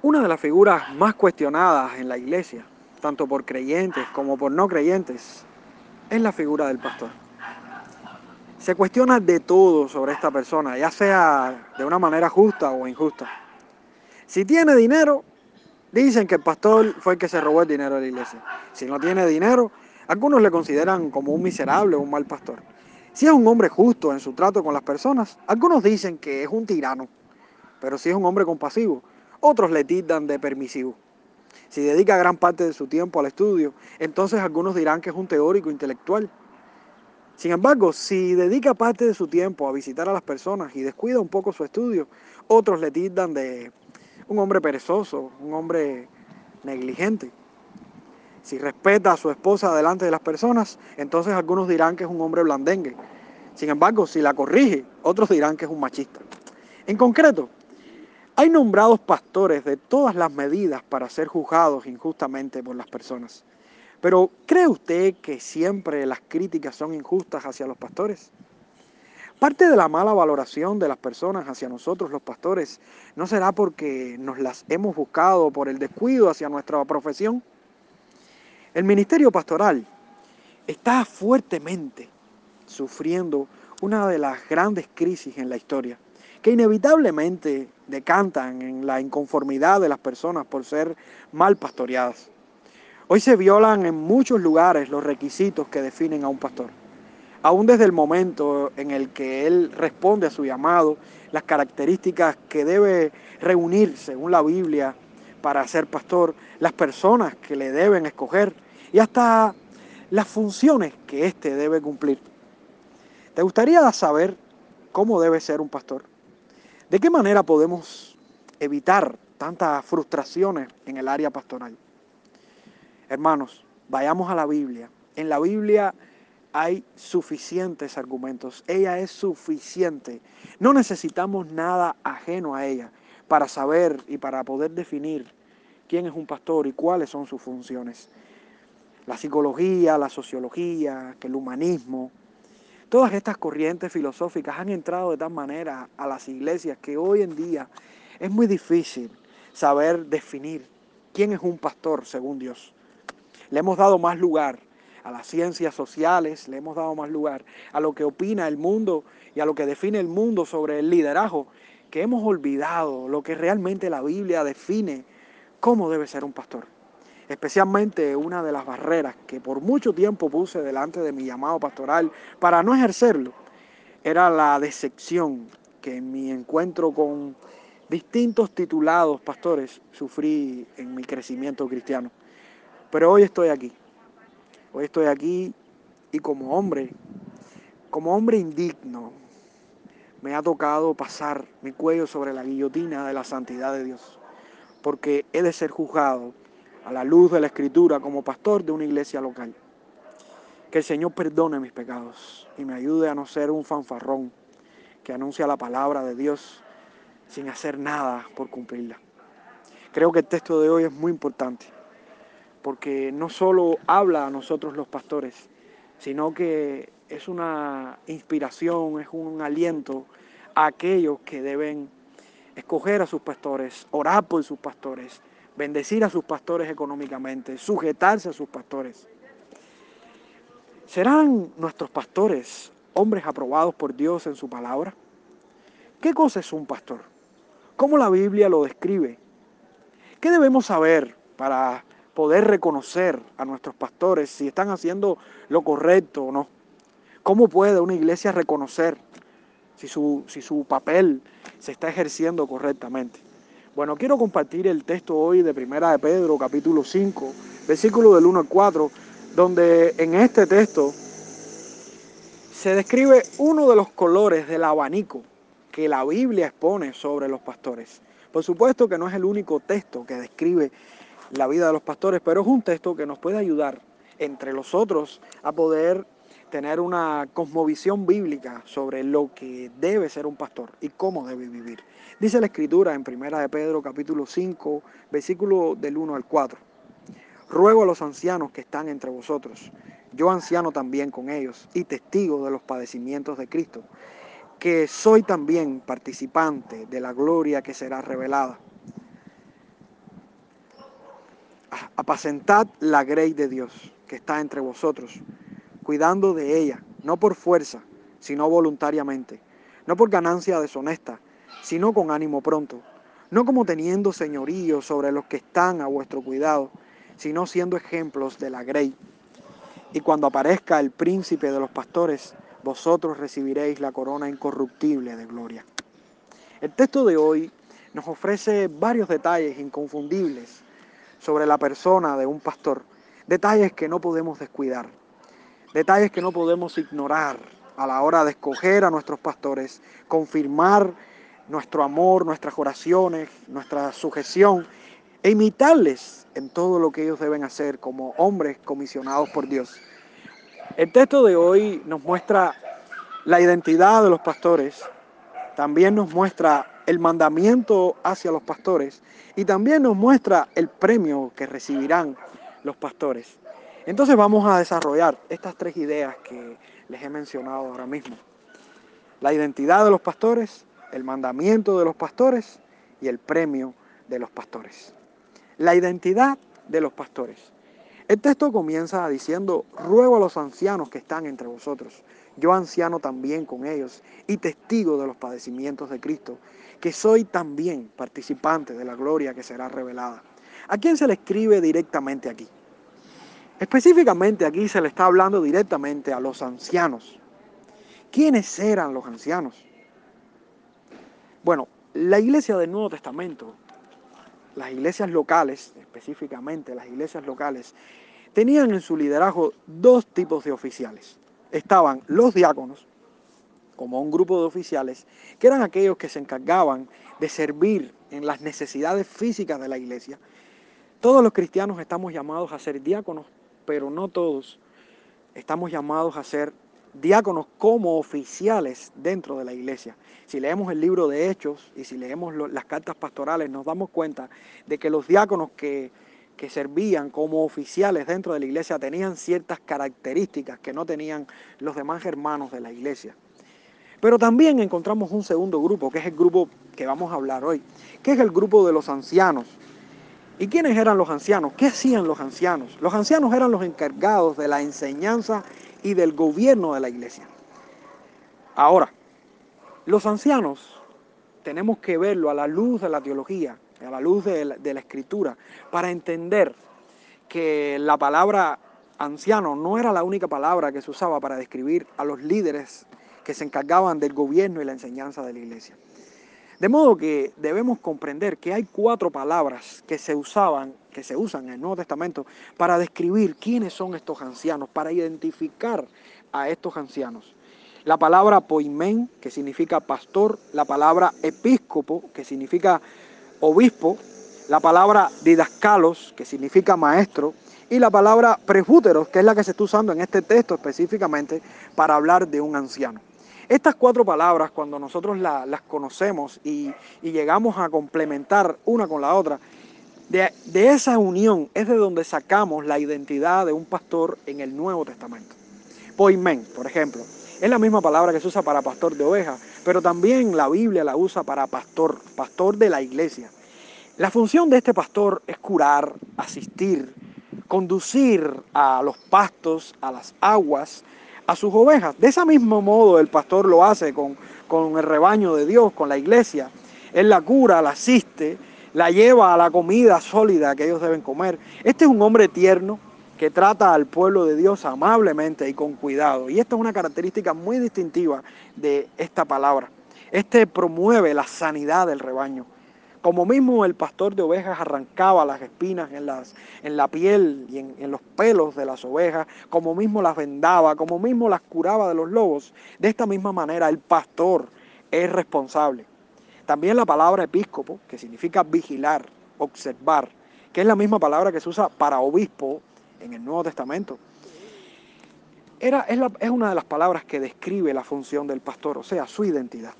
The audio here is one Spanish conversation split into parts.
Una de las figuras más cuestionadas en la iglesia, tanto por creyentes como por no creyentes, es la figura del pastor. Se cuestiona de todo sobre esta persona, ya sea de una manera justa o injusta. Si tiene dinero, dicen que el pastor fue el que se robó el dinero de la iglesia. Si no tiene dinero, algunos le consideran como un miserable o un mal pastor. Si es un hombre justo en su trato con las personas, algunos dicen que es un tirano. Pero si es un hombre compasivo, otros le tildan de permisivo. Si dedica gran parte de su tiempo al estudio, entonces algunos dirán que es un teórico intelectual. Sin embargo, si dedica parte de su tiempo a visitar a las personas y descuida un poco su estudio, otros le tildan de un hombre perezoso, un hombre negligente. Si respeta a su esposa delante de las personas, entonces algunos dirán que es un hombre blandengue. Sin embargo, si la corrige, otros dirán que es un machista. En concreto, hay nombrados pastores de todas las medidas para ser juzgados injustamente por las personas. Pero ¿cree usted que siempre las críticas son injustas hacia los pastores? Parte de la mala valoración de las personas hacia nosotros los pastores no será porque nos las hemos buscado por el descuido hacia nuestra profesión. El ministerio pastoral está fuertemente sufriendo una de las grandes crisis en la historia que inevitablemente decantan en la inconformidad de las personas por ser mal pastoreadas. Hoy se violan en muchos lugares los requisitos que definen a un pastor. Aún desde el momento en el que él responde a su llamado, las características que debe reunir según la Biblia para ser pastor, las personas que le deben escoger y hasta las funciones que éste debe cumplir. ¿Te gustaría saber cómo debe ser un pastor? ¿De qué manera podemos evitar tantas frustraciones en el área pastoral? Hermanos, vayamos a la Biblia. En la Biblia hay suficientes argumentos. Ella es suficiente. No necesitamos nada ajeno a ella para saber y para poder definir quién es un pastor y cuáles son sus funciones. La psicología, la sociología, el humanismo, Todas estas corrientes filosóficas han entrado de tal manera a las iglesias que hoy en día es muy difícil saber definir quién es un pastor según Dios. Le hemos dado más lugar a las ciencias sociales, le hemos dado más lugar a lo que opina el mundo y a lo que define el mundo sobre el liderazgo, que hemos olvidado lo que realmente la Biblia define cómo debe ser un pastor especialmente una de las barreras que por mucho tiempo puse delante de mi llamado pastoral para no ejercerlo, era la decepción que en mi encuentro con distintos titulados pastores sufrí en mi crecimiento cristiano. Pero hoy estoy aquí, hoy estoy aquí y como hombre, como hombre indigno, me ha tocado pasar mi cuello sobre la guillotina de la santidad de Dios, porque he de ser juzgado a la luz de la escritura como pastor de una iglesia local. Que el Señor perdone mis pecados y me ayude a no ser un fanfarrón que anuncia la palabra de Dios sin hacer nada por cumplirla. Creo que el texto de hoy es muy importante porque no solo habla a nosotros los pastores, sino que es una inspiración, es un aliento a aquellos que deben escoger a sus pastores, orar por sus pastores, bendecir a sus pastores económicamente, sujetarse a sus pastores. ¿Serán nuestros pastores hombres aprobados por Dios en su palabra? ¿Qué cosa es un pastor? ¿Cómo la Biblia lo describe? ¿Qué debemos saber para poder reconocer a nuestros pastores si están haciendo lo correcto o no? ¿Cómo puede una iglesia reconocer si su, si su papel se está ejerciendo correctamente? Bueno, quiero compartir el texto hoy de Primera de Pedro, capítulo 5, versículo del 1 al 4, donde en este texto se describe uno de los colores del abanico que la Biblia expone sobre los pastores. Por supuesto que no es el único texto que describe la vida de los pastores, pero es un texto que nos puede ayudar, entre los otros, a poder tener una cosmovisión bíblica sobre lo que debe ser un pastor y cómo debe vivir. Dice la escritura en Primera de Pedro capítulo 5, versículo del 1 al 4. Ruego a los ancianos que están entre vosotros, yo anciano también con ellos y testigo de los padecimientos de Cristo, que soy también participante de la gloria que será revelada. apacentad la grey de Dios que está entre vosotros, cuidando de ella, no por fuerza, sino voluntariamente, no por ganancia deshonesta, sino con ánimo pronto, no como teniendo señorío sobre los que están a vuestro cuidado, sino siendo ejemplos de la grey. Y cuando aparezca el príncipe de los pastores, vosotros recibiréis la corona incorruptible de gloria. El texto de hoy nos ofrece varios detalles inconfundibles sobre la persona de un pastor, detalles que no podemos descuidar, detalles que no podemos ignorar a la hora de escoger a nuestros pastores, confirmar nuestro amor, nuestras oraciones, nuestra sujeción e imitarles en todo lo que ellos deben hacer como hombres comisionados por Dios. El texto de hoy nos muestra la identidad de los pastores, también nos muestra el mandamiento hacia los pastores y también nos muestra el premio que recibirán los pastores. Entonces vamos a desarrollar estas tres ideas que les he mencionado ahora mismo. La identidad de los pastores, el mandamiento de los pastores y el premio de los pastores. La identidad de los pastores. El texto comienza diciendo, ruego a los ancianos que están entre vosotros, yo anciano también con ellos y testigo de los padecimientos de Cristo, que soy también participante de la gloria que será revelada. ¿A quién se le escribe directamente aquí? Específicamente aquí se le está hablando directamente a los ancianos. ¿Quiénes eran los ancianos? Bueno, la iglesia del Nuevo Testamento, las iglesias locales, específicamente las iglesias locales, tenían en su liderazgo dos tipos de oficiales. Estaban los diáconos, como un grupo de oficiales, que eran aquellos que se encargaban de servir en las necesidades físicas de la iglesia. Todos los cristianos estamos llamados a ser diáconos, pero no todos estamos llamados a ser diáconos como oficiales dentro de la iglesia. Si leemos el libro de Hechos y si leemos las cartas pastorales, nos damos cuenta de que los diáconos que, que servían como oficiales dentro de la iglesia tenían ciertas características que no tenían los demás hermanos de la iglesia. Pero también encontramos un segundo grupo, que es el grupo que vamos a hablar hoy, que es el grupo de los ancianos. ¿Y quiénes eran los ancianos? ¿Qué hacían los ancianos? Los ancianos eran los encargados de la enseñanza y del gobierno de la iglesia. Ahora, los ancianos tenemos que verlo a la luz de la teología, a la luz de la, de la escritura, para entender que la palabra anciano no era la única palabra que se usaba para describir a los líderes que se encargaban del gobierno y la enseñanza de la iglesia. De modo que debemos comprender que hay cuatro palabras que se usaban, que se usan en el Nuevo Testamento para describir quiénes son estos ancianos, para identificar a estos ancianos. La palabra poimén, que significa pastor, la palabra episcopo, que significa obispo, la palabra didascalos, que significa maestro, y la palabra presbúteros, que es la que se está usando en este texto específicamente para hablar de un anciano. Estas cuatro palabras, cuando nosotros las conocemos y, llegamos a complementar una con la otra, de, esa unión es de donde sacamos la identidad de un pastor en el Nuevo Testamento. Poimen, por ejemplo, es la misma palabra que se usa para pastor de ovejas, pero también la Biblia la usa para pastor, pastor de la iglesia. La función de este pastor es curar, asistir, conducir a los pastos, a las aguas, a sus ovejas. De ese mismo modo el pastor lo hace con, con el rebaño de Dios, con la iglesia. Él la cura, la asiste, la lleva a la comida sólida que ellos deben comer. Este es un hombre tierno que trata al pueblo de Dios amablemente y con cuidado. Y esta es una característica muy distintiva de esta palabra. Este promueve la sanidad del rebaño. Como mismo el pastor de ovejas arrancaba las espinas en, las, en la piel y en, en, los pelos de las ovejas, como mismo las vendaba, como mismo las curaba de los lobos, de esta misma manera el pastor es responsable. También la palabra episcopo, que significa vigilar, observar, que es la misma palabra que se usa para obispo en el Nuevo Testamento. Era, es, la, es una de las palabras que describe la función del pastor, o sea, su identidad.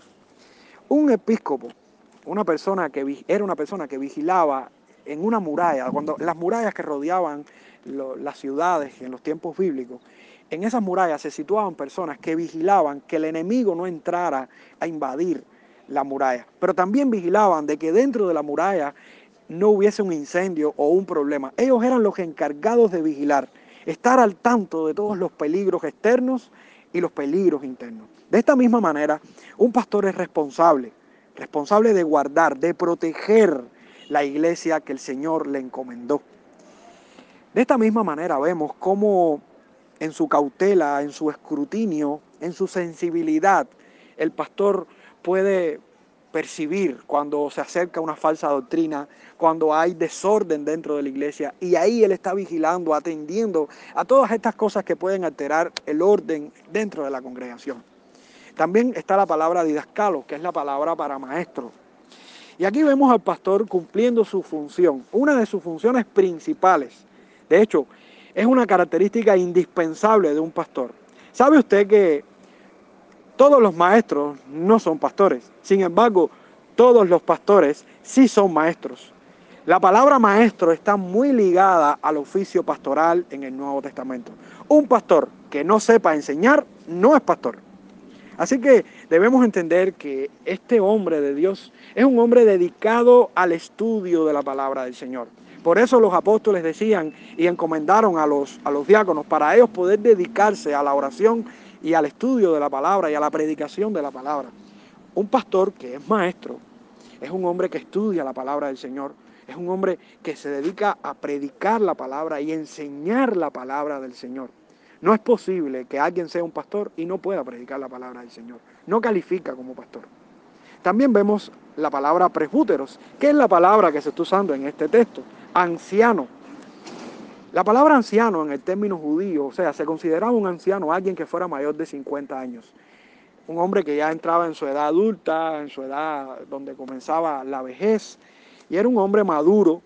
Un episcopo una persona que era una persona que vigilaba en una muralla, cuando las murallas que rodeaban las ciudades en los tiempos bíblicos, en esas murallas se situaban personas que vigilaban que el enemigo no entrara a invadir la muralla, pero también vigilaban de que dentro de la muralla no hubiese un incendio o un problema. Ellos eran los encargados de vigilar, estar al tanto de todos los peligros externos y los peligros internos. De esta misma manera, un pastor es responsable, responsable de guardar, de proteger la iglesia que el Señor le encomendó. De esta misma manera vemos cómo en su cautela, en su escrutinio, en su sensibilidad, el pastor puede percibir cuando se acerca una falsa doctrina, cuando hay desorden dentro de la iglesia y ahí él está vigilando, atendiendo a todas estas cosas que pueden alterar el orden dentro de la congregación. También está la palabra didascalo, que es la palabra para maestro. Y aquí vemos al pastor cumpliendo su función, una de sus funciones principales. De hecho, es una característica indispensable de un pastor. ¿Sabe usted que todos los maestros no son pastores. Sin embargo, todos los pastores sí son maestros. La palabra maestro está muy ligada al oficio pastoral en el Nuevo Testamento. Un pastor que no sepa enseñar no es pastor. Así que debemos entender que este hombre de Dios es un hombre dedicado al estudio de la palabra del Señor. Por eso los apóstoles decían y encomendaron a los, a los diáconos para ellos poder dedicarse a la oración y al estudio de la palabra y a la predicación de la palabra. Un pastor que es maestro es un hombre que estudia la palabra del Señor, es un hombre que se dedica a predicar la palabra y enseñar la palabra del Señor. No es posible que alguien sea un pastor y no pueda predicar la palabra del Señor. No califica como pastor. También vemos la palabra presbúteros, que es la palabra que se está usando en este texto, anciano. La palabra anciano en el término judío, o sea, se consideraba un anciano alguien que fuera mayor de 50 años. Un hombre que ya entraba en su edad adulta, en su edad donde comenzaba la vejez, y era un hombre maduro.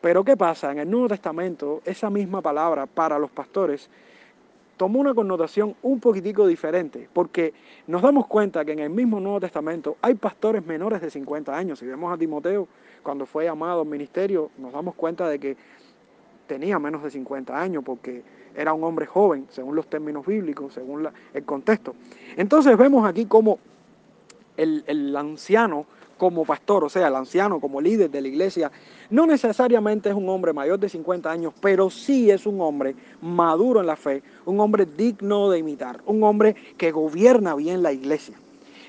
Pero ¿qué pasa? En el Nuevo Testamento, esa misma palabra para los pastores tomó una connotación un poquitico diferente, porque nos damos cuenta que en el mismo Nuevo Testamento hay pastores menores de 50 años. Si vemos a Timoteo, cuando fue llamado al ministerio, nos damos cuenta de que tenía menos de 50 años porque era un hombre joven, según los términos bíblicos, según el contexto. Entonces vemos aquí como el, el anciano como pastor, o sea, el anciano como líder de la iglesia, no necesariamente es un hombre mayor de 50 años, pero sí es un hombre maduro en la fe, un hombre digno de imitar, un hombre que gobierna bien la iglesia.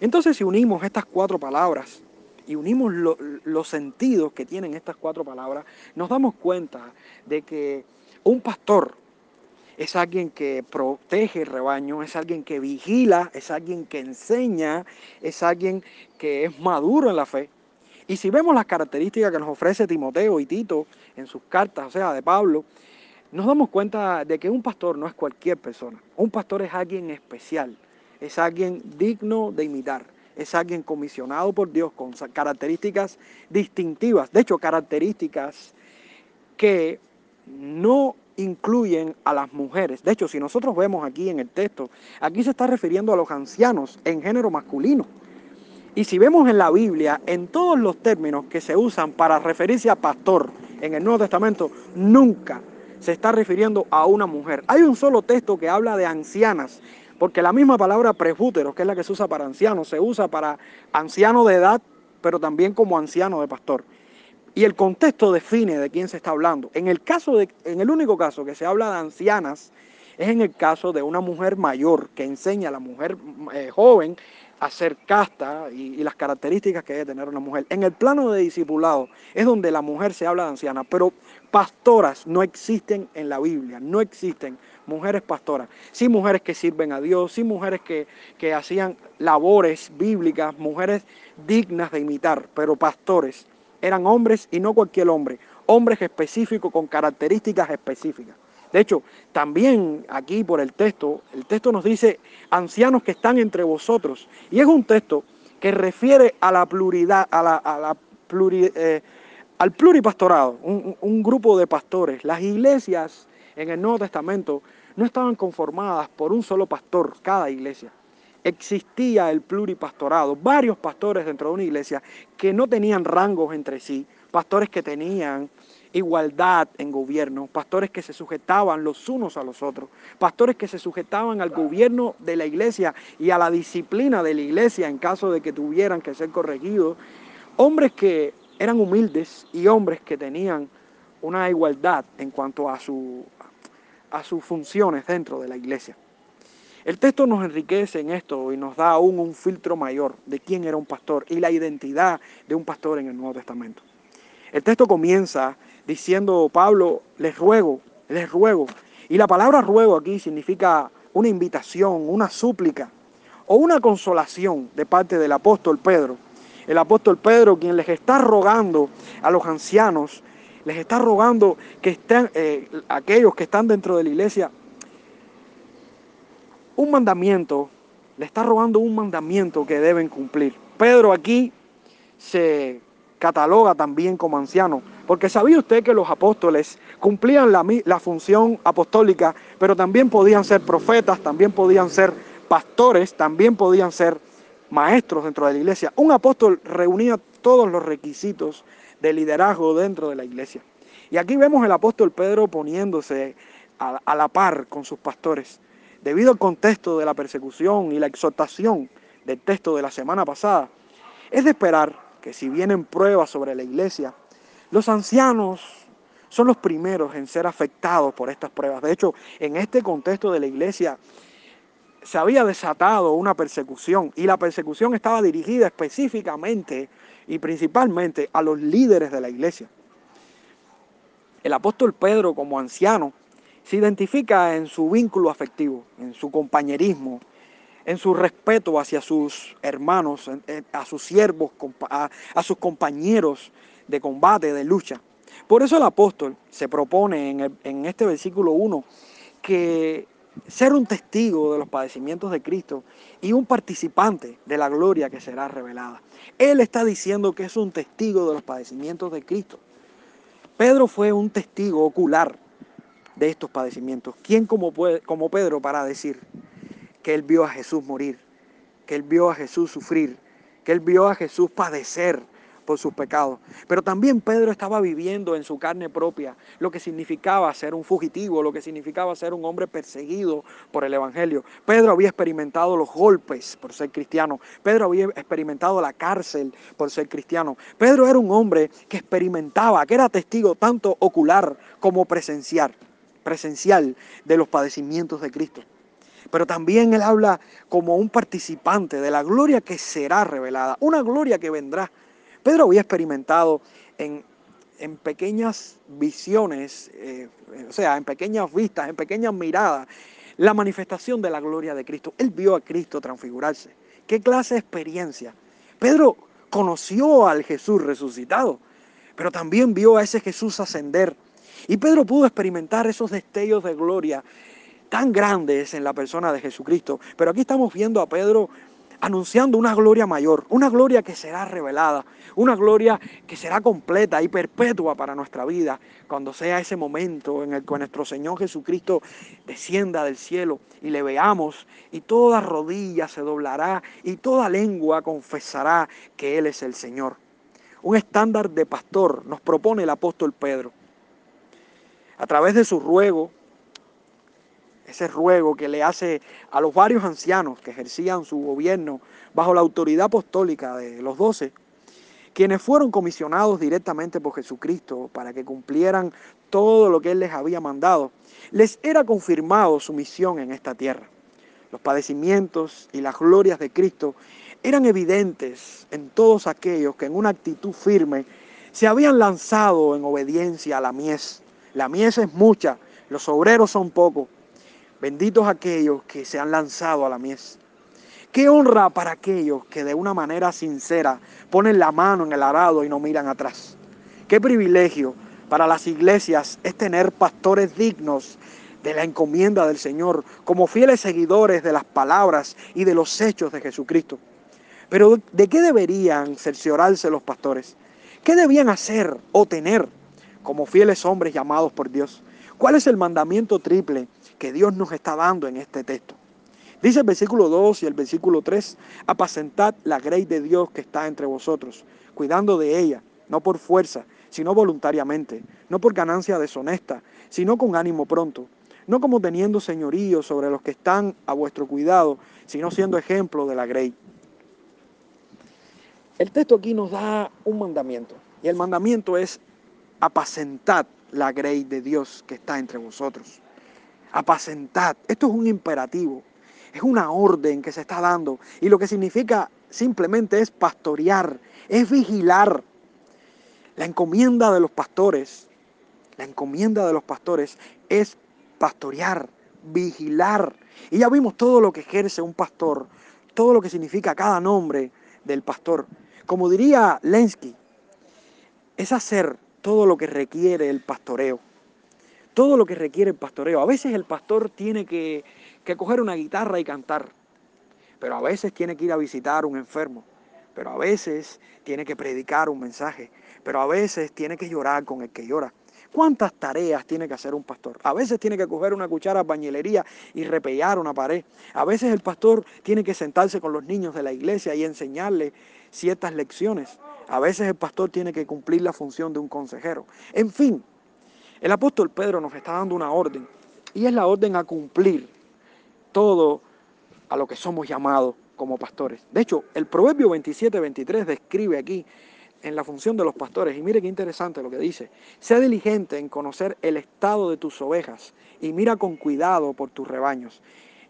Entonces, si unimos estas cuatro palabras, y unimos los sentidos que tienen estas cuatro palabras, nos damos cuenta de que un pastor es alguien que protege el rebaño, es alguien que vigila, es alguien que enseña, es alguien que es maduro en la fe. Y si vemos las características que nos ofrece Timoteo y Tito en sus cartas, o sea, de Pablo, nos damos cuenta de que un pastor no es cualquier persona. Un pastor es alguien especial, es alguien digno de imitar es alguien comisionado por Dios con características distintivas, de hecho características que no incluyen a las mujeres. De hecho, si nosotros vemos aquí en el texto, aquí se está refiriendo a los ancianos en género masculino. Y si vemos en la Biblia, en todos los términos que se usan para referirse a pastor en el Nuevo Testamento, nunca se está refiriendo a una mujer. Hay un solo texto que habla de ancianas porque la misma palabra presbútero, que es la que se usa para anciano, se usa para anciano de edad, pero también como anciano de pastor. Y el contexto define de quién se está hablando. En el caso de, en el único caso que se habla de ancianas, es en el caso de una mujer mayor que enseña a la mujer eh, joven a ser casta y, las características que debe tener una mujer. En el plano de discipulado es donde la mujer se habla de anciana, pero pastoras no existen en la Biblia, no existen mujeres pastoras, sí mujeres que sirven a Dios, sí mujeres que, que hacían labores bíblicas, mujeres dignas de imitar, pero pastores eran hombres y no cualquier hombre, hombres específicos con características específicas. De hecho, también aquí por el texto, el texto nos dice ancianos que están entre vosotros. Y es un texto que refiere a la pluralidad, a la, eh, al pluripastorado, un grupo de pastores. Las iglesias en el Nuevo Testamento no estaban conformadas por un solo pastor, cada iglesia. Existía el pluripastorado, varios pastores dentro de una iglesia que no tenían rangos entre sí, pastores que tenían igualdad en gobierno, pastores que se sujetaban los unos a los otros, pastores que se sujetaban al gobierno de la iglesia y a la disciplina de la iglesia en caso de que tuvieran que ser corregidos, hombres que eran humildes y hombres que tenían una igualdad en cuanto a, su, a sus funciones dentro de la iglesia. El texto nos enriquece en esto y nos da aún un filtro mayor de quién era un pastor y la identidad de un pastor en el Nuevo Testamento. El texto comienza diciendo, Pablo, les ruego, les ruego. Y la palabra ruego aquí significa una invitación, una súplica o una consolación de parte del apóstol Pedro. El apóstol Pedro quien les está rogando a los ancianos, les está rogando que estén, eh, aquellos que están dentro de la iglesia, un mandamiento, le está rogando un mandamiento que deben cumplir. Pedro aquí se cataloga también como anciano, porque sabía usted que los apóstoles cumplían la, la, función apostólica, pero también podían ser profetas, también podían ser pastores, también podían ser maestros dentro de la iglesia. Un apóstol reunía todos los requisitos de liderazgo dentro de la iglesia. Y aquí vemos el apóstol Pedro poniéndose a la par con sus pastores. Debido al contexto de la persecución y la exhortación del texto de la semana pasada, es de esperar que si vienen pruebas sobre la iglesia, los ancianos son los primeros en ser afectados por estas pruebas. De hecho, en este contexto de la iglesia se había desatado una persecución y la persecución estaba dirigida específicamente y principalmente a los líderes de la iglesia. El apóstol Pedro como anciano se identifica en su vínculo afectivo, en su compañerismo, en su respeto hacia sus hermanos, a sus siervos, a, sus compañeros de combate, de lucha. Por eso el apóstol se propone en, este versículo 1 que ser un testigo de los padecimientos de Cristo y un participante de la gloria que será revelada. Él está diciendo que es un testigo de los padecimientos de Cristo. Pedro fue un testigo ocular de estos padecimientos. ¿Quién como, Pedro para decir que él vio a Jesús morir, que él vio a Jesús sufrir, que él vio a Jesús padecer por sus pecados. Pero también Pedro estaba viviendo en su carne propia lo que significaba ser un fugitivo, lo que significaba ser un hombre perseguido por el Evangelio. Pedro había experimentado los golpes por ser cristiano. Pedro había experimentado la cárcel por ser cristiano. Pedro era un hombre que experimentaba, que era testigo tanto ocular como presencial presencial de los padecimientos de Cristo. Pero también Él habla como un participante de la gloria que será revelada, una gloria que vendrá. Pedro había experimentado en, en pequeñas visiones, eh, o sea, en pequeñas vistas, en pequeñas miradas, la manifestación de la gloria de Cristo. Él vio a Cristo transfigurarse. ¿Qué clase de experiencia? Pedro conoció al Jesús resucitado, pero también vio a ese Jesús ascender y Pedro pudo experimentar esos destellos de gloria tan grandes en la persona de Jesucristo. Pero aquí estamos viendo a Pedro anunciando una gloria mayor, una gloria que será revelada, una gloria que será completa y perpetua para nuestra vida, cuando sea ese momento en el que nuestro Señor Jesucristo descienda del cielo y le veamos y toda rodilla se doblará y toda lengua confesará que Él es el Señor. Un estándar de pastor nos propone el apóstol Pedro a través de su ruego, ese ruego que le hace a los varios ancianos que ejercían su gobierno bajo la autoridad apostólica de los doce, quienes fueron comisionados directamente por Jesucristo para que cumplieran todo lo que Él les había mandado, les era confirmado su misión en esta tierra. Los padecimientos y las glorias de Cristo eran evidentes en todos aquellos que en una actitud firme se habían lanzado en obediencia a la mies la mies es mucha, los obreros son pocos. Benditos aquellos que se han lanzado a la mies. Qué honra para aquellos que de una manera sincera ponen la mano en el arado y no miran atrás. Qué privilegio para las iglesias es tener pastores dignos de la encomienda del Señor, como fieles seguidores de las palabras y de los hechos de Jesucristo. Pero ¿de qué deberían cerciorarse los pastores? ¿Qué debían hacer o tener como fieles hombres llamados por Dios. ¿Cuál es el mandamiento triple que Dios nos está dando en este texto? Dice el versículo 2 y el versículo 3, apacentad la grey de Dios que está entre vosotros, cuidando de ella, no por fuerza, sino voluntariamente, no por ganancia deshonesta, sino con ánimo pronto, no como teniendo señorío sobre los que están a vuestro cuidado, sino siendo ejemplo de la grey. El texto aquí nos da un mandamiento Y el mandamiento es apacentad la grey de Dios que está entre vosotros. Apacentad. Esto es un imperativo. Es una orden que se está dando. Y lo que significa simplemente es pastorear, es vigilar. La encomienda de los pastores, la encomienda de los pastores es pastorear, vigilar. Y ya vimos todo lo que ejerce un pastor, todo lo que significa cada nombre del pastor. Como diría Lenski, es hacer todo lo que requiere el pastoreo. Todo lo que requiere el pastoreo. A veces el pastor tiene que, que coger una guitarra y cantar, pero a veces tiene que ir a visitar un enfermo, pero a veces tiene que predicar un mensaje, pero a veces tiene que llorar con el que llora. ¿Cuántas tareas tiene que hacer un pastor? A veces tiene que coger una cuchara de bañilería y repellar una pared. A veces el pastor tiene que sentarse con los niños de la iglesia y enseñarles ciertas lecciones. A veces el pastor tiene que cumplir la función de un consejero. En fin, el apóstol Pedro nos está dando una orden y es la orden a cumplir todo a lo que somos llamados como pastores. De hecho, el Proverbio 27-23 describe aquí en la función de los pastores. Y mire qué interesante lo que dice. Sea diligente en conocer el estado de tus ovejas y mira con cuidado por tus rebaños.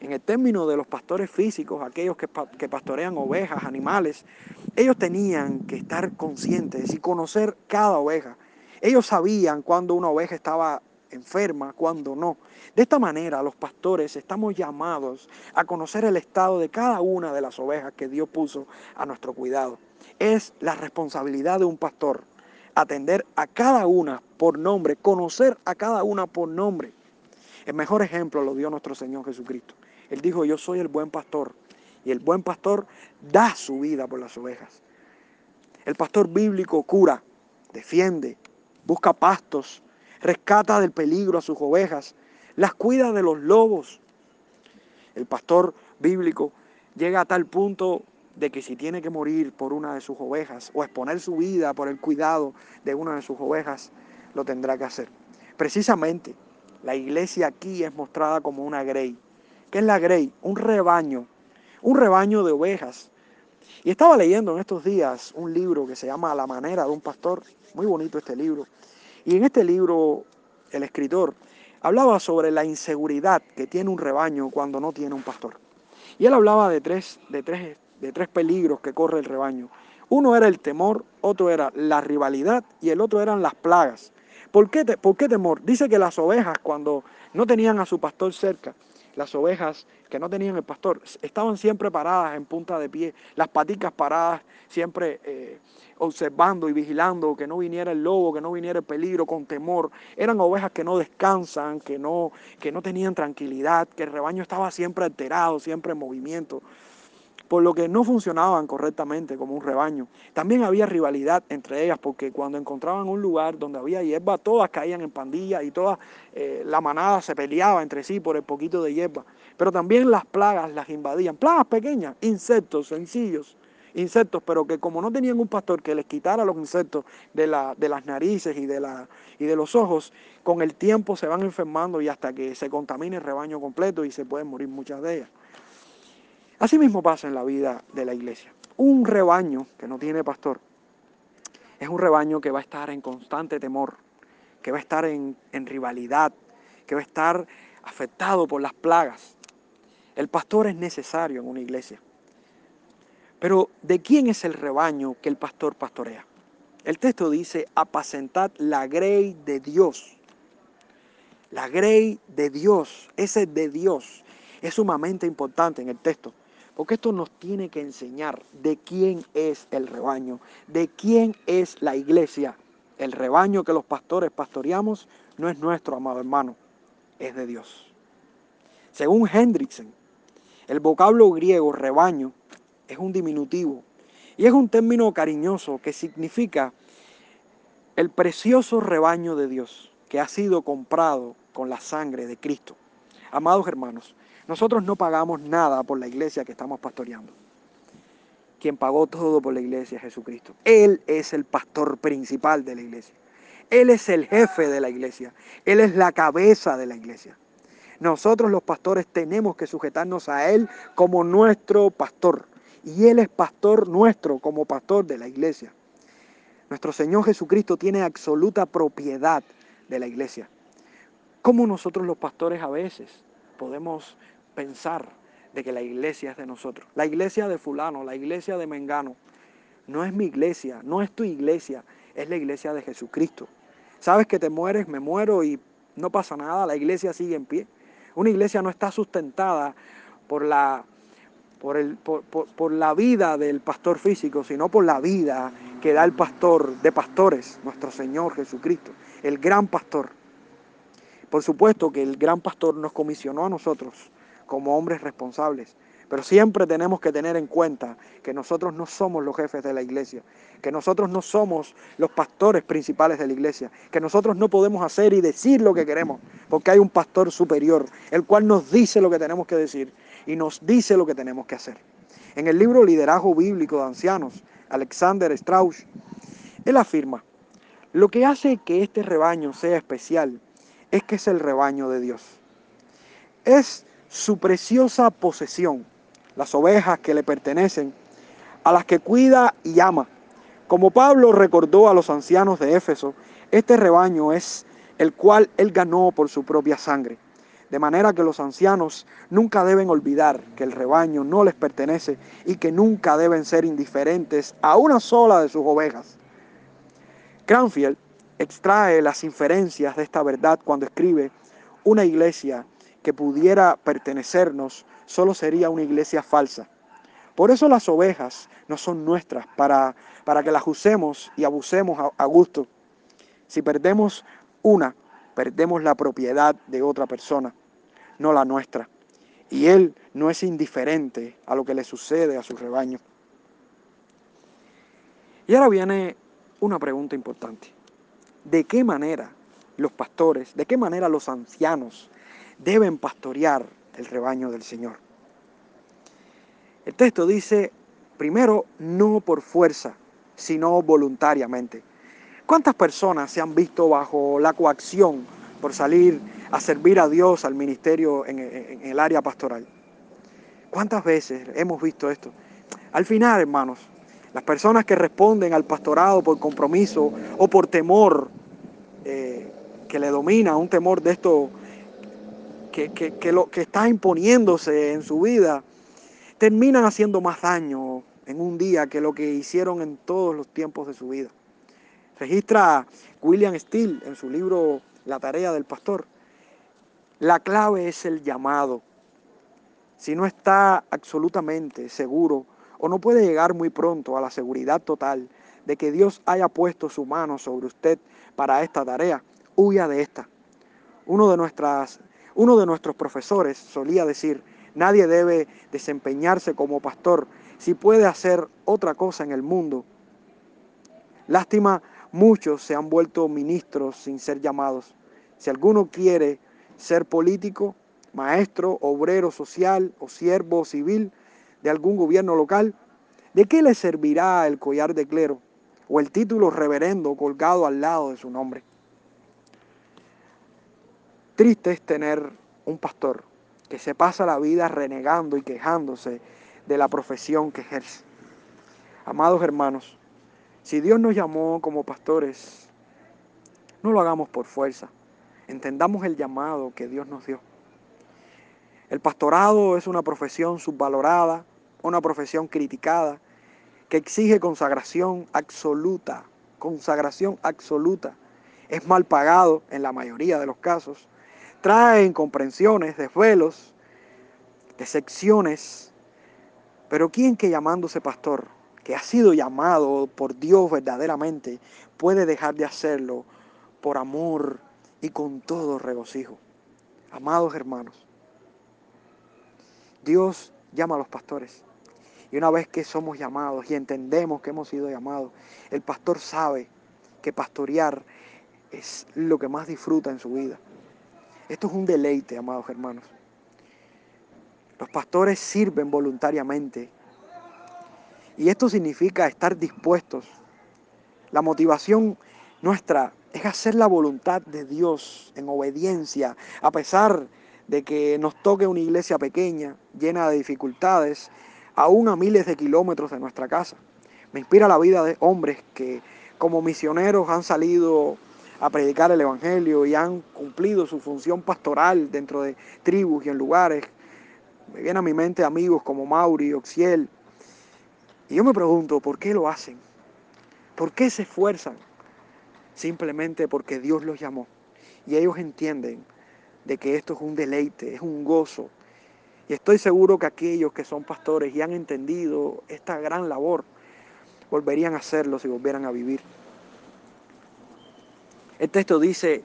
En el término de los pastores físicos, aquellos que, pastorean ovejas, animales, ellos tenían que estar conscientes y conocer cada oveja. Ellos sabían cuando una oveja estaba enferma, cuando no. De esta manera los pastores estamos llamados a conocer el estado de cada una de las ovejas que Dios puso a nuestro cuidado. Es la responsabilidad de un pastor atender a cada una por nombre, conocer a cada una por nombre. El mejor ejemplo lo dio nuestro Señor Jesucristo. Él dijo, yo soy el buen pastor. Y el buen pastor da su vida por las ovejas. El pastor bíblico cura, defiende, busca pastos, rescata del peligro a sus ovejas, las cuida de los lobos. El pastor bíblico llega a tal punto de que si tiene que morir por una de sus ovejas o exponer su vida por el cuidado de una de sus ovejas, lo tendrá que hacer. Precisamente, la iglesia aquí es mostrada como una grey. ¿Qué es la grey? Un rebaño, un rebaño de ovejas. Y estaba leyendo en estos días un libro que se llama La manera de un pastor, muy bonito este libro. Y en este libro el escritor hablaba sobre la inseguridad que tiene un rebaño cuando no tiene un pastor. Y él hablaba de tres, de tres de tres peligros que corre el rebaño. Uno era el temor, otro era la rivalidad y el otro eran las plagas. ¿Por qué, ¿Por qué temor? Dice que las ovejas cuando no tenían a su pastor cerca, las ovejas que no tenían el pastor, estaban siempre paradas en punta de pie, las paticas paradas, siempre eh, observando y vigilando que no viniera el lobo, que no viniera el peligro, con temor. Eran ovejas que no descansan, que no, que no tenían tranquilidad, que el rebaño estaba siempre alterado, siempre en movimiento por lo que no funcionaban correctamente como un rebaño. También había rivalidad entre ellas, porque cuando encontraban un lugar donde había hierba, todas caían en pandillas y toda eh, la manada se peleaba entre sí por el poquito de hierba. Pero también las plagas las invadían, plagas pequeñas, insectos sencillos, insectos, pero que como no tenían un pastor que les quitara los insectos de, la, de las narices y de, la, y de los ojos, con el tiempo se van enfermando y hasta que se contamine el rebaño completo y se pueden morir muchas de ellas. Así mismo pasa en la vida de la iglesia. Un rebaño que no tiene pastor es un rebaño que va a estar en constante temor, que va a estar en, en rivalidad, que va a estar afectado por las plagas. El pastor es necesario en una iglesia. Pero ¿de quién es el rebaño que el pastor pastorea? El texto dice, apacentad la grey de Dios. La grey de Dios, ese de Dios, es sumamente importante en el texto. Porque esto nos tiene que enseñar de quién es el rebaño, de quién es la iglesia. El rebaño que los pastores pastoreamos no es nuestro, amado hermano, es de Dios. Según Hendrickson, el vocablo griego rebaño es un diminutivo y es un término cariñoso que significa el precioso rebaño de Dios que ha sido comprado con la sangre de Cristo. Amados hermanos, nosotros no pagamos nada por la iglesia que estamos pastoreando. Quien pagó todo por la iglesia es Jesucristo. Él es el pastor principal de la iglesia. Él es el jefe de la iglesia. Él es la cabeza de la iglesia. Nosotros los pastores tenemos que sujetarnos a Él como nuestro pastor. Y Él es pastor nuestro como pastor de la iglesia. Nuestro Señor Jesucristo tiene absoluta propiedad de la iglesia. ¿Cómo nosotros los pastores a veces podemos pensar de que la iglesia es de nosotros? La iglesia de fulano, la iglesia de Mengano, no es mi iglesia, no es tu iglesia, es la iglesia de Jesucristo. Sabes que te mueres, me muero y no pasa nada, la iglesia sigue en pie. Una iglesia no está sustentada por la, por, el, por, la vida del pastor físico, sino por la vida que da el pastor de pastores, nuestro Señor Jesucristo, el gran pastor. Por supuesto que el gran pastor nos comisionó a nosotros como hombres responsables, pero siempre tenemos que tener en cuenta que nosotros no somos los jefes de la iglesia, que nosotros no somos los pastores principales de la iglesia, que nosotros no podemos hacer y decir lo que queremos, porque hay un pastor superior, el cual nos dice lo que tenemos que decir y nos dice lo que tenemos que hacer. En el libro Liderazgo Bíblico de Ancianos, Alexander Strauss, él afirma, lo que hace que este rebaño sea especial es que es el rebaño de Dios. Es su preciosa posesión las ovejas que le pertenecen, a las que cuida y ama. Como Pablo recordó a los ancianos de Éfeso, este rebaño es el cual él ganó por su propia sangre. De manera que los ancianos nunca deben olvidar que el rebaño no les pertenece y que nunca deben ser indiferentes a una sola de sus ovejas. Cranfield extrae las inferencias de esta verdad cuando escribe, una iglesia que pudiera pertenecernos solo sería una iglesia falsa. Por eso las ovejas no son nuestras, para, para que las usemos y abusemos a, a gusto. Si perdemos una, perdemos la propiedad de otra persona, no la nuestra. Y Él no es indiferente a lo que le sucede a su rebaño. Y ahora viene una pregunta importante. ¿De qué manera los pastores, de qué manera los ancianos deben pastorear el rebaño del Señor. El texto dice, primero, no por fuerza, sino voluntariamente. ¿Cuántas personas se han visto bajo la coacción por salir a servir a Dios al ministerio en, el área pastoral? ¿Cuántas veces hemos visto esto? Al final, hermanos, las personas que responden al pastorado por compromiso o por temor eh, que le domina, un temor de esto que, lo, que está imponiéndose en su vida, terminan haciendo más daño en un día que lo que hicieron en todos los tiempos de su vida. Registra William Steele en su libro La tarea del pastor. La clave es el llamado. Si no está absolutamente seguro o no puede llegar muy pronto a la seguridad total de que Dios haya puesto su mano sobre usted para esta tarea, huya de esta. Uno de nuestras uno de nuestros profesores solía decir, nadie debe desempeñarse como pastor si puede hacer otra cosa en el mundo. Lástima, muchos se han vuelto ministros sin ser llamados. Si alguno quiere ser político, maestro, obrero social o siervo civil de algún gobierno local, ¿de qué le servirá el collar de clero o el título reverendo colgado al lado de su nombre? Triste es tener un pastor que se pasa la vida renegando y quejándose de la profesión que ejerce. Amados hermanos, si Dios nos llamó como pastores, no lo hagamos por fuerza. Entendamos el llamado que Dios nos dio. El pastorado es una profesión subvalorada, una profesión criticada, que exige consagración absoluta, consagración absoluta. Es mal pagado en la mayoría de los casos trae incomprensiones, desvelos, decepciones. Pero ¿quién que llamándose pastor, que ha sido llamado por Dios verdaderamente, puede dejar de hacerlo por amor y con todo regocijo? Amados hermanos, Dios llama a los pastores. Y una vez que somos llamados y entendemos que hemos sido llamados, el pastor sabe que pastorear es lo que más disfruta en su vida. Esto es un deleite, amados hermanos. Los pastores sirven voluntariamente. Y esto significa estar dispuestos. La motivación nuestra es hacer la voluntad de Dios en obediencia, a pesar de que nos toque una iglesia pequeña, llena de dificultades, aún a miles de kilómetros de nuestra casa. Me inspira la vida de hombres que como misioneros han salido a predicar el Evangelio y han cumplido su función pastoral dentro de tribus y en lugares. Me vienen a mi mente amigos como Mauri, Oxiel. Y yo me pregunto, ¿por qué lo hacen? ¿Por qué se esfuerzan? Simplemente porque Dios los llamó. Y ellos entienden de que esto es un deleite, es un gozo. Y estoy seguro que aquellos que son pastores y han entendido esta gran labor, volverían a hacerlo si volvieran a vivir. El texto dice,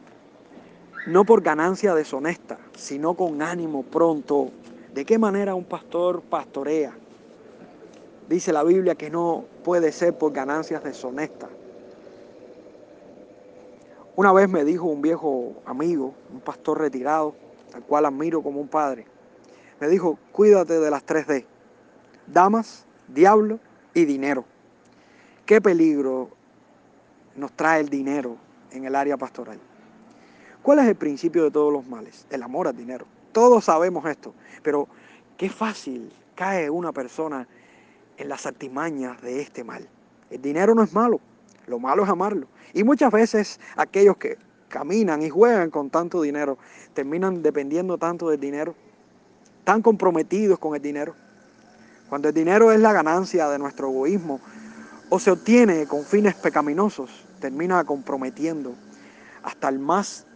no por ganancia deshonesta, sino con ánimo pronto. ¿De qué manera un pastor pastorea? Dice la Biblia que no puede ser por ganancias deshonestas. Una vez me dijo un viejo amigo, un pastor retirado, al cual admiro como un padre, me dijo, cuídate de las 3D, damas, diablo y dinero. ¿Qué peligro nos trae el dinero en el área pastoral. ¿Cuál es el principio de todos los males? El amor al dinero. Todos sabemos esto, pero qué fácil cae una persona en las artimañas de este mal. El dinero no es malo, lo malo es amarlo. Y muchas veces aquellos que caminan y juegan con tanto dinero terminan dependiendo tanto del dinero, tan comprometidos con el dinero. Cuando el dinero es la ganancia de nuestro egoísmo o se obtiene con fines pecaminosos, termina comprometiendo hasta el más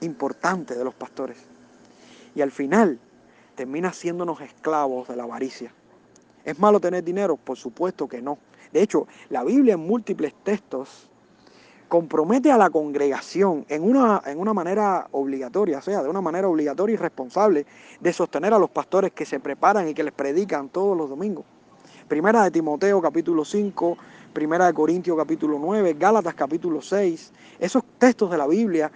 importante de los pastores. Y al final termina haciéndonos esclavos de la avaricia. ¿Es malo tener dinero? Por supuesto que no. De hecho, la Biblia en múltiples textos compromete a la congregación en una, en una manera obligatoria, o sea, de una manera obligatoria y responsable de sostener a los pastores que se preparan y que les predican todos los domingos. Primera de Timoteo capítulo 5, Primera de Corintios capítulo 9, Gálatas capítulo 6. Esos textos de la Biblia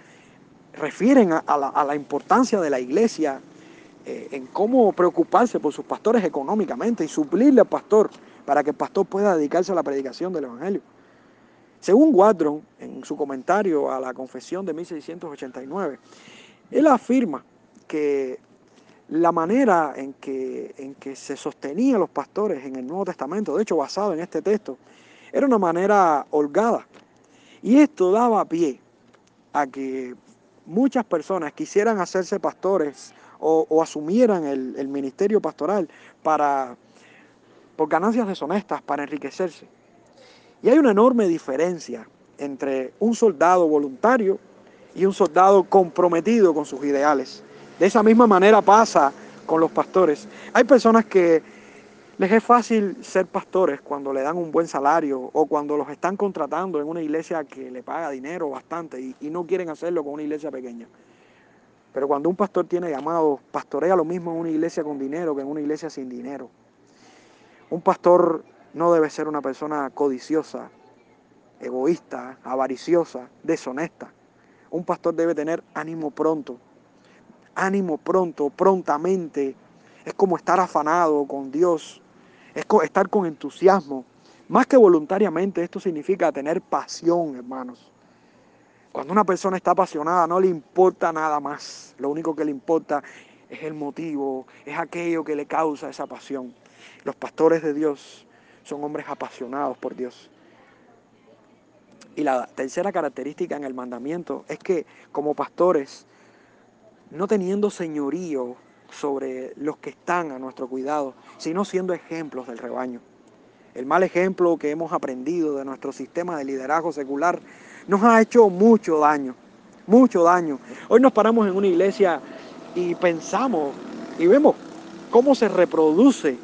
refieren a, la, importancia de la iglesia eh, en cómo preocuparse por sus pastores económicamente y suplirle al pastor para que el pastor pueda dedicarse a la predicación del Evangelio. Según Wadron, en su comentario a la confesión de 1689, él afirma que la manera en que, en que se sostenían los pastores en el Nuevo Testamento, de hecho basado en este texto, era una manera holgada. Y esto daba pie a que muchas personas quisieran hacerse pastores o, asumieran el, el, ministerio pastoral para, por ganancias deshonestas, para enriquecerse. Y hay una enorme diferencia entre un soldado voluntario y un soldado comprometido con sus ideales. De esa misma manera pasa con los pastores. Hay personas que les es fácil ser pastores cuando le dan un buen salario o cuando los están contratando en una iglesia que le paga dinero bastante y, no quieren hacerlo con una iglesia pequeña. Pero cuando un pastor tiene llamado, pastorea lo mismo en una iglesia con dinero que en una iglesia sin dinero. Un pastor no debe ser una persona codiciosa, egoísta, avariciosa, deshonesta. Un pastor debe tener ánimo pronto, ánimo pronto, prontamente. Es como estar afanado con Dios, es estar con entusiasmo. Más que voluntariamente, esto significa tener pasión, hermanos. Cuando una persona está apasionada, no le importa nada más. Lo único que le importa es el motivo, es aquello que le causa esa pasión. Los pastores de Dios son hombres apasionados por Dios. Y la tercera característica en el mandamiento es que como pastores, no teniendo señorío sobre los que están a nuestro cuidado, sino siendo ejemplos del rebaño. El mal ejemplo que hemos aprendido de nuestro sistema de liderazgo secular nos ha hecho mucho daño, mucho daño. Hoy nos paramos en una iglesia y pensamos y vemos cómo se reproduce,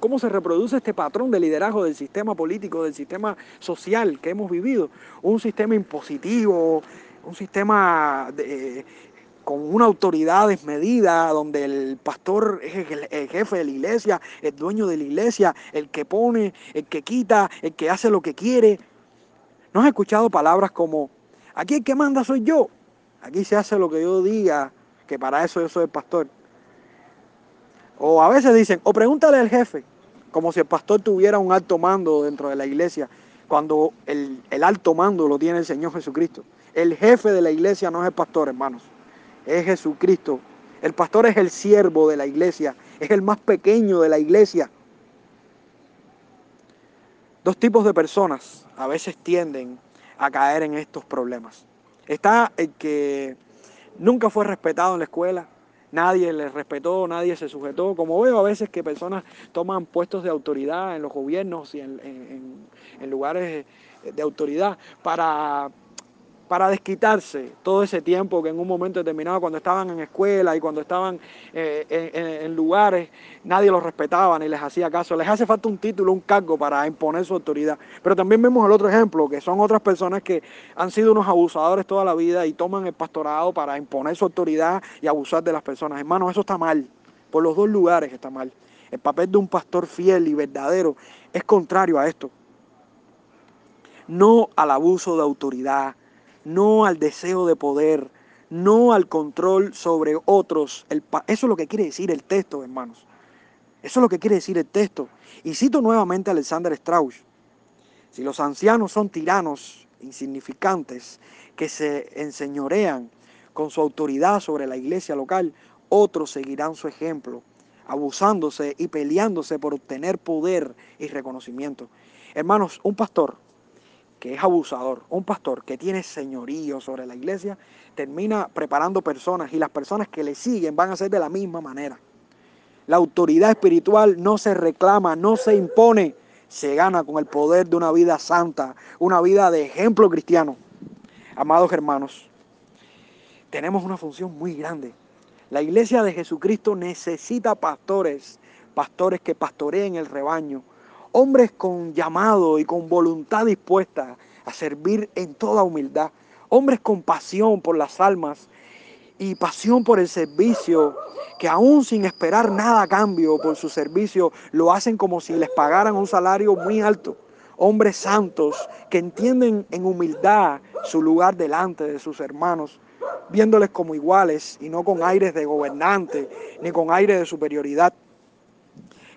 cómo se reproduce este patrón de liderazgo del sistema político, del sistema social que hemos vivido. Un sistema impositivo, un sistema de, con una autoridad desmedida, donde el pastor es el, jefe de la iglesia, el dueño de la iglesia, el que pone, el que quita, el que hace lo que quiere. ¿No has escuchado palabras como, aquí el que manda soy yo? Aquí se hace lo que yo diga, que para eso yo soy el pastor. O a veces dicen, o pregúntale al jefe, como si el pastor tuviera un alto mando dentro de la iglesia, cuando el, el alto mando lo tiene el Señor Jesucristo. El jefe de la iglesia no es el pastor, hermanos es Jesucristo. El pastor es el siervo de la iglesia, es el más pequeño de la iglesia. Dos tipos de personas a veces tienden a caer en estos problemas. Está el que nunca fue respetado en la escuela, nadie le respetó, nadie se sujetó. Como veo a veces que personas toman puestos de autoridad en los gobiernos y en, lugares de autoridad para para desquitarse todo ese tiempo que en un momento determinado cuando estaban en escuela y cuando estaban eh, en, lugares, nadie los respetaba ni les hacía caso. Les hace falta un título, un cargo para imponer su autoridad. Pero también vemos el otro ejemplo, que son otras personas que han sido unos abusadores toda la vida y toman el pastorado para imponer su autoridad y abusar de las personas. Hermanos, eso está mal. Por los dos lugares está mal. El papel de un pastor fiel y verdadero es contrario a esto. No al abuso de autoridad, no al deseo de poder, no al control sobre otros. eso es lo que quiere decir el texto, hermanos. Eso es lo que quiere decir el texto. Y cito nuevamente a Alexander Strauss. Si los ancianos son tiranos insignificantes que se enseñorean con su autoridad sobre la iglesia local, otros seguirán su ejemplo, abusándose y peleándose por obtener poder y reconocimiento. Hermanos, un pastor que es abusador, un pastor que tiene señorío sobre la iglesia, termina preparando personas y las personas que le siguen van a ser de la misma manera. La autoridad espiritual no se reclama, no se impone, se gana con el poder de una vida santa, una vida de ejemplo cristiano. Amados hermanos, tenemos una función muy grande. La iglesia de Jesucristo necesita pastores, pastores que pastoreen el rebaño, hombres con llamado y con voluntad dispuesta a servir en toda humildad, hombres con pasión por las almas y pasión por el servicio, que aún sin esperar nada a cambio por su servicio, lo hacen como si les pagaran un salario muy alto. Hombres santos que entienden en humildad su lugar delante de sus hermanos, viéndoles como iguales y no con aires de gobernante ni con aires de superioridad.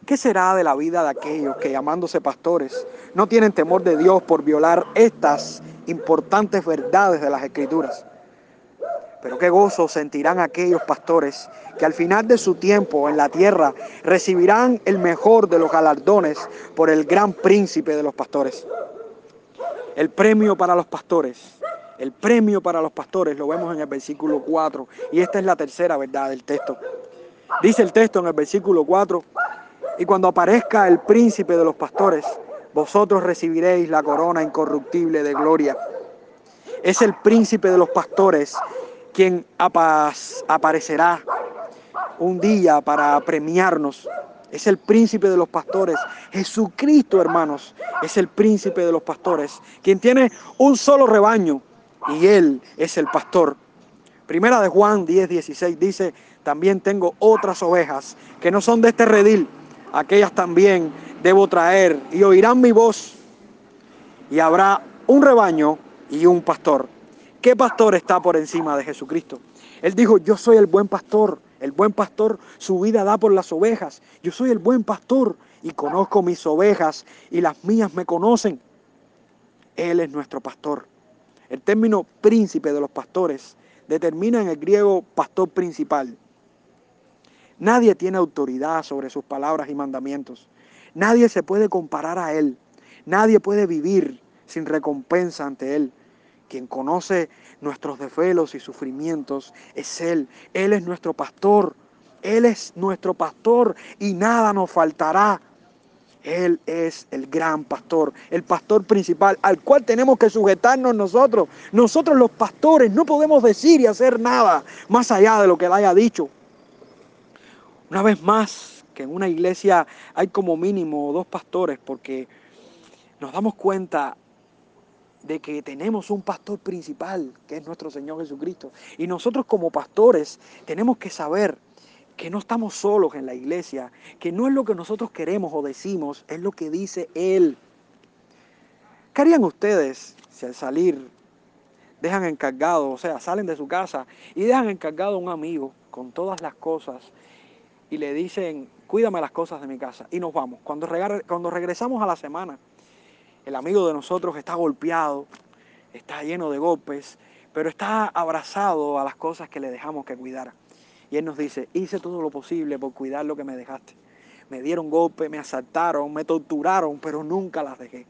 ¿Qué será de la vida de aquellos que llamándose pastores no tienen temor de Dios por violar estas importantes verdades de las Escrituras? Pero qué gozo sentirán aquellos pastores que al final de su tiempo en la tierra recibirán el mejor de los galardones por el gran príncipe de los pastores. El premio para los pastores, el premio para los pastores lo vemos en el versículo 4 y esta es la tercera verdad del texto. Dice el texto en el versículo 4, y cuando aparezca el príncipe de los pastores, vosotros recibiréis la corona incorruptible de gloria. Es el príncipe de los pastores quien aparecerá un día para premiarnos. Es el príncipe de los pastores. Jesucristo, hermanos, es el príncipe de los pastores, quien tiene un solo rebaño y él es el pastor. Primera de Juan 10, 16 dice, también tengo otras ovejas que no son de este redil aquellas también debo traer y oirán mi voz y habrá un rebaño y un pastor. ¿Qué pastor está por encima de Jesucristo? Él dijo, yo soy el buen pastor. El buen pastor su vida da por las ovejas. Yo soy el buen pastor y conozco mis ovejas y las mías me conocen. Él es nuestro pastor. El término príncipe de los pastores determina en el griego pastor principal. Nadie tiene autoridad sobre sus palabras y mandamientos. Nadie se puede comparar a Él. Nadie puede vivir sin recompensa ante Él. Quien conoce nuestros desvelos y sufrimientos es Él. Él es nuestro pastor. Él es nuestro pastor y nada nos faltará. Él es el gran pastor, el pastor principal al cual tenemos que sujetarnos nosotros. Nosotros los pastores no podemos decir y hacer nada más allá de lo que Él haya dicho. Una vez más, que en una iglesia hay como mínimo dos pastores porque nos damos cuenta de que tenemos un pastor principal, que es nuestro Señor Jesucristo. Y nosotros como pastores tenemos que saber que no estamos solos en la iglesia, que no es lo que nosotros queremos o decimos, es lo que dice Él. ¿Qué harían ustedes si al salir dejan encargado, o sea, salen de su casa y dejan encargado a un amigo con todas las cosas y le dicen, cuídame las cosas de mi casa y nos vamos. Cuando, cuando regresamos a la semana, el amigo de nosotros está golpeado, está lleno de golpes, pero está abrazado a las cosas que le dejamos que cuidara. Y él nos dice, hice todo lo posible por cuidar lo que me dejaste. Me dieron golpes, me asaltaron, me torturaron, pero nunca las dejé.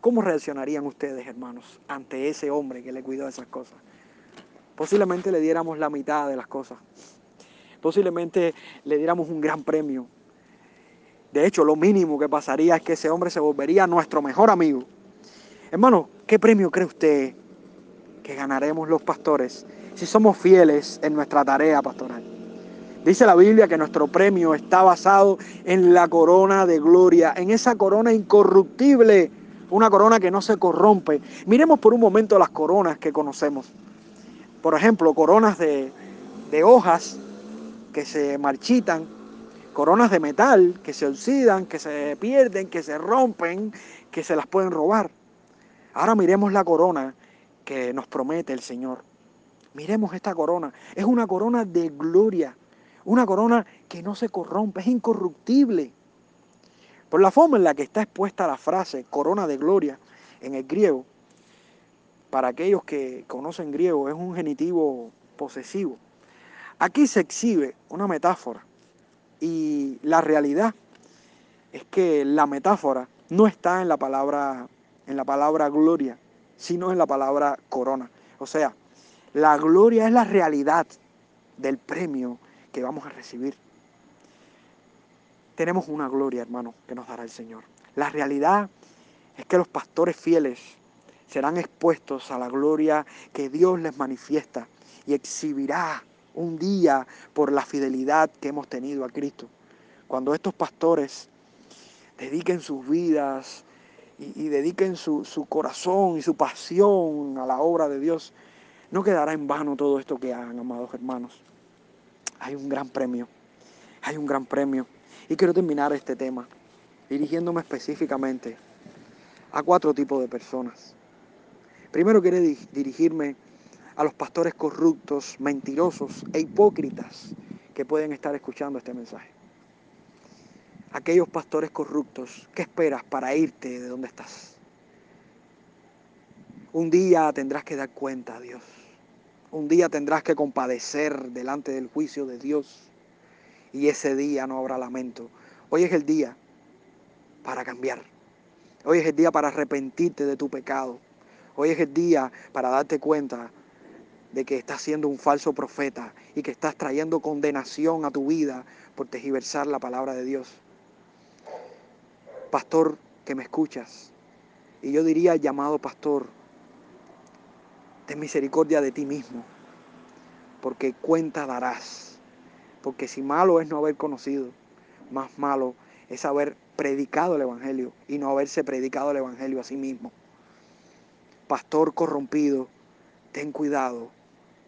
¿Cómo reaccionarían ustedes, hermanos, ante ese hombre que le cuidó esas cosas? Posiblemente le diéramos la mitad de las cosas. Posiblemente le diéramos un gran premio. De hecho, lo mínimo que pasaría es que ese hombre se volvería nuestro mejor amigo. Hermano, ¿qué premio cree usted que ganaremos los pastores si somos fieles en nuestra tarea pastoral? Dice la Biblia que nuestro premio está basado en la corona de gloria, en esa corona incorruptible, una corona que no se corrompe. Miremos por un momento las coronas que conocemos. Por ejemplo, coronas de, de hojas que se marchitan, coronas de metal que se oxidan, que se pierden, que se rompen, que se las pueden robar. Ahora miremos la corona que nos promete el Señor. Miremos esta corona. Es una corona de gloria. Una corona que no se corrompe, es incorruptible. Por la forma en la que está expuesta la frase corona de gloria en el griego, para aquellos que conocen griego, es un genitivo posesivo. Aquí se exhibe una metáfora y la realidad es que la metáfora no está en la palabra en la palabra gloria, sino en la palabra corona. O sea, la gloria es la realidad del premio que vamos a recibir. Tenemos una gloria, hermano, que nos dará el Señor. La realidad es que los pastores fieles serán expuestos a la gloria que Dios les manifiesta y exhibirá un día por la fidelidad que hemos tenido a Cristo. Cuando estos pastores dediquen sus vidas y, dediquen su, su corazón y su pasión a la obra de Dios, no quedará en vano todo esto que hagan, amados hermanos hay un gran premio. Hay un gran premio. Y quiero terminar este tema dirigiéndome específicamente a cuatro tipos de personas. Primero quiero dirigirme a los pastores corruptos, mentirosos e hipócritas que pueden estar escuchando este mensaje. Aquellos pastores corruptos, ¿qué esperas para irte de donde estás? Un día tendrás que dar cuenta a Dios. Un día tendrás que compadecer delante del juicio de Dios y ese día no habrá lamento. Hoy es el día para cambiar. Hoy es el día para arrepentirte de tu pecado. Hoy es el día para darte cuenta de que estás siendo un falso profeta y que estás trayendo condenación a tu vida por tergiversar la palabra de Dios. Pastor que me escuchas, y yo diría llamado pastor, ten misericordia de ti mismo, porque cuenta darás. Porque si malo es no haber conocido, más malo es haber predicado el Evangelio y no haberse predicado el Evangelio a sí mismo. Pastor corrompido, ten cuidado,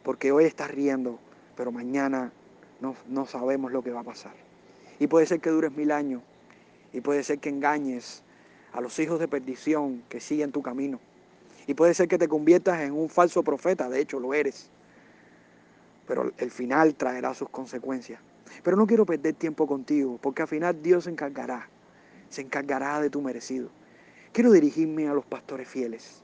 porque hoy estás riendo, pero mañana no, no sabemos lo que va a pasar. Y puede ser que dures mil años, y puede ser que engañes a los hijos de perdición que siguen tu camino. Y puede ser que te conviertas en un falso profeta, de hecho lo eres. Pero el final traerá sus consecuencias. Pero no quiero perder tiempo contigo, porque al final Dios se encargará, se encargará de tu merecido. Quiero dirigirme a los pastores fieles,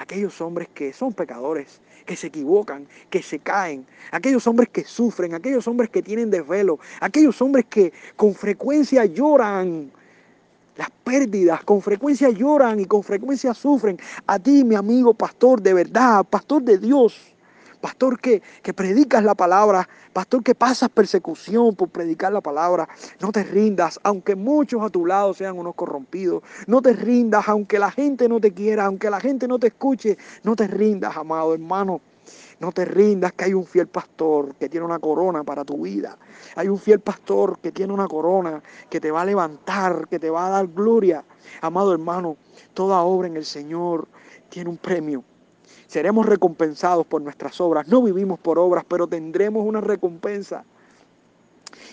aquellos hombres que son pecadores, que se equivocan, que se caen, aquellos hombres que sufren, aquellos hombres que tienen desvelo, aquellos hombres que con frecuencia lloran las pérdidas con frecuencia lloran y con frecuencia sufren. A ti, mi amigo pastor de verdad, pastor de Dios, pastor que, que predicas la palabra, pastor que pasas persecución por predicar la palabra, no te rindas, aunque muchos a tu lado sean unos corrompidos, no te rindas, aunque la gente no te quiera, aunque la gente no te escuche, no te rindas, amado hermano. No te rindas que hay un fiel pastor que tiene una corona para tu vida. Hay un fiel pastor que tiene una corona que te va a levantar, que te va a dar gloria. Amado hermano, toda obra en el Señor tiene un premio. Seremos recompensados por nuestras obras. No vivimos por obras, pero tendremos una recompensa.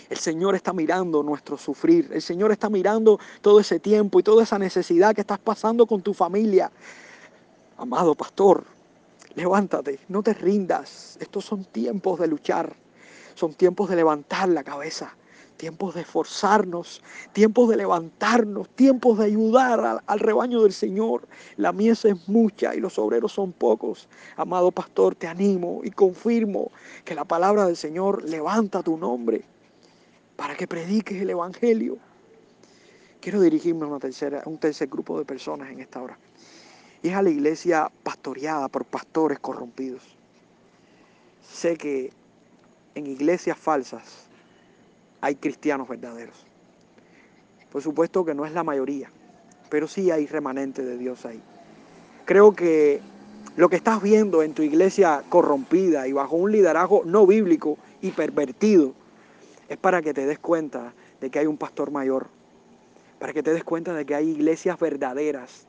El Señor está mirando nuestro sufrir. El Señor está mirando todo ese tiempo y toda esa necesidad que estás pasando con tu familia. Amado pastor, Levántate, no te rindas. Estos son tiempos de luchar, son tiempos de levantar la cabeza, tiempos de esforzarnos, tiempos de levantarnos, tiempos de ayudar al, rebaño del Señor. La mies es mucha y los obreros son pocos. Amado pastor, te animo y confirmo que la palabra del Señor levanta tu nombre para que prediques el Evangelio. Quiero dirigirme a, un tercer grupo de personas en esta hora. y es a la iglesia pastoreada por pastores corrompidos. Sé que en iglesias falsas hay cristianos verdaderos. Por supuesto que no es la mayoría, pero sí hay remanente de Dios ahí. Creo que lo que estás viendo en tu iglesia corrompida y bajo un liderazgo no bíblico y pervertido es para que te des cuenta de que hay un pastor mayor, para que te des cuenta de que hay iglesias verdaderas,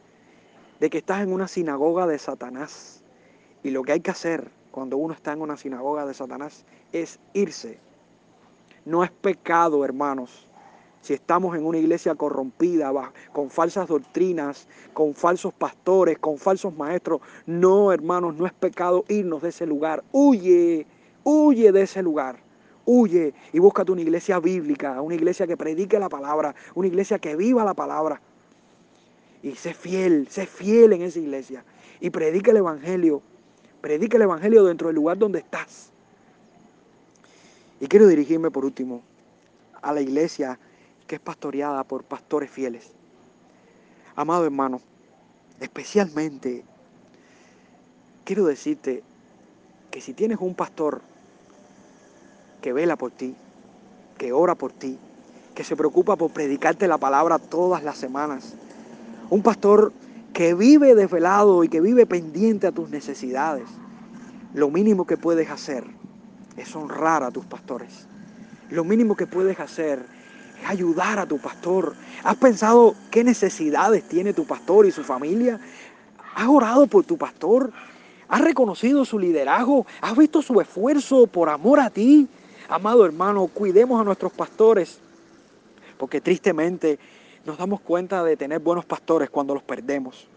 de que estás en una sinagoga de Satanás. Y lo que hay que hacer cuando uno está en una sinagoga de Satanás es irse. No es pecado, hermanos. Si estamos en una iglesia corrompida, con falsas doctrinas, con falsos pastores, con falsos maestros, no, hermanos, no es pecado irnos de ese lugar. Huye, huye de ese lugar. Huye y búscate una iglesia bíblica, una iglesia que predique la palabra, una iglesia que viva la palabra. Y sé fiel, sé fiel en esa iglesia. Y predique el Evangelio. Predique el Evangelio dentro del lugar donde estás. Y quiero dirigirme por último a la iglesia que es pastoreada por pastores fieles. Amado hermano, especialmente quiero decirte que si tienes un pastor que vela por ti, que ora por ti, que se preocupa por predicarte la palabra todas las semanas. Un pastor que vive desvelado y que vive pendiente a tus necesidades. Lo mínimo que puedes hacer es honrar a tus pastores. Lo mínimo que puedes hacer es ayudar a tu pastor. ¿Has pensado qué necesidades tiene tu pastor y su familia? ¿Has orado por tu pastor? ¿Has reconocido su liderazgo? ¿Has visto su esfuerzo por amor a ti? Amado hermano, cuidemos a nuestros pastores, porque tristemente nos damos cuenta de tener buenos pastores cuando los perdemos.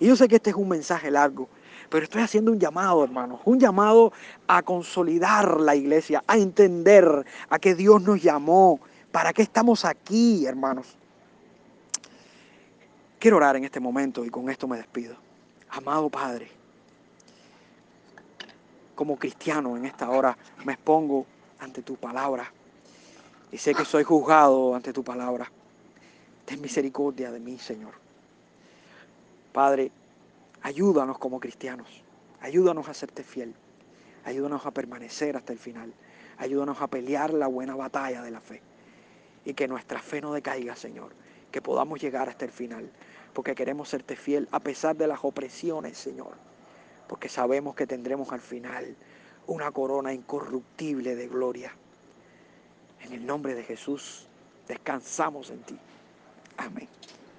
Y yo sé que este es un mensaje largo, pero estoy haciendo un llamado, hermanos, un llamado a consolidar la iglesia, a entender a qué Dios nos llamó, para qué estamos aquí, hermanos. Quiero orar en este momento y con esto me despido. Amado Padre, como cristiano en esta hora me expongo ante tu palabra. Y sé que soy juzgado ante tu palabra. Ten misericordia de mí, Señor. Padre, ayúdanos como cristianos. Ayúdanos a serte fiel. Ayúdanos a permanecer hasta el final. Ayúdanos a pelear la buena batalla de la fe. Y que nuestra fe no decaiga, Señor. Que podamos llegar hasta el final. Porque queremos serte fiel a pesar de las opresiones, Señor. Porque sabemos que tendremos al final una corona incorruptible de gloria. En el nombre de Jesús, descansamos en ti. Amén.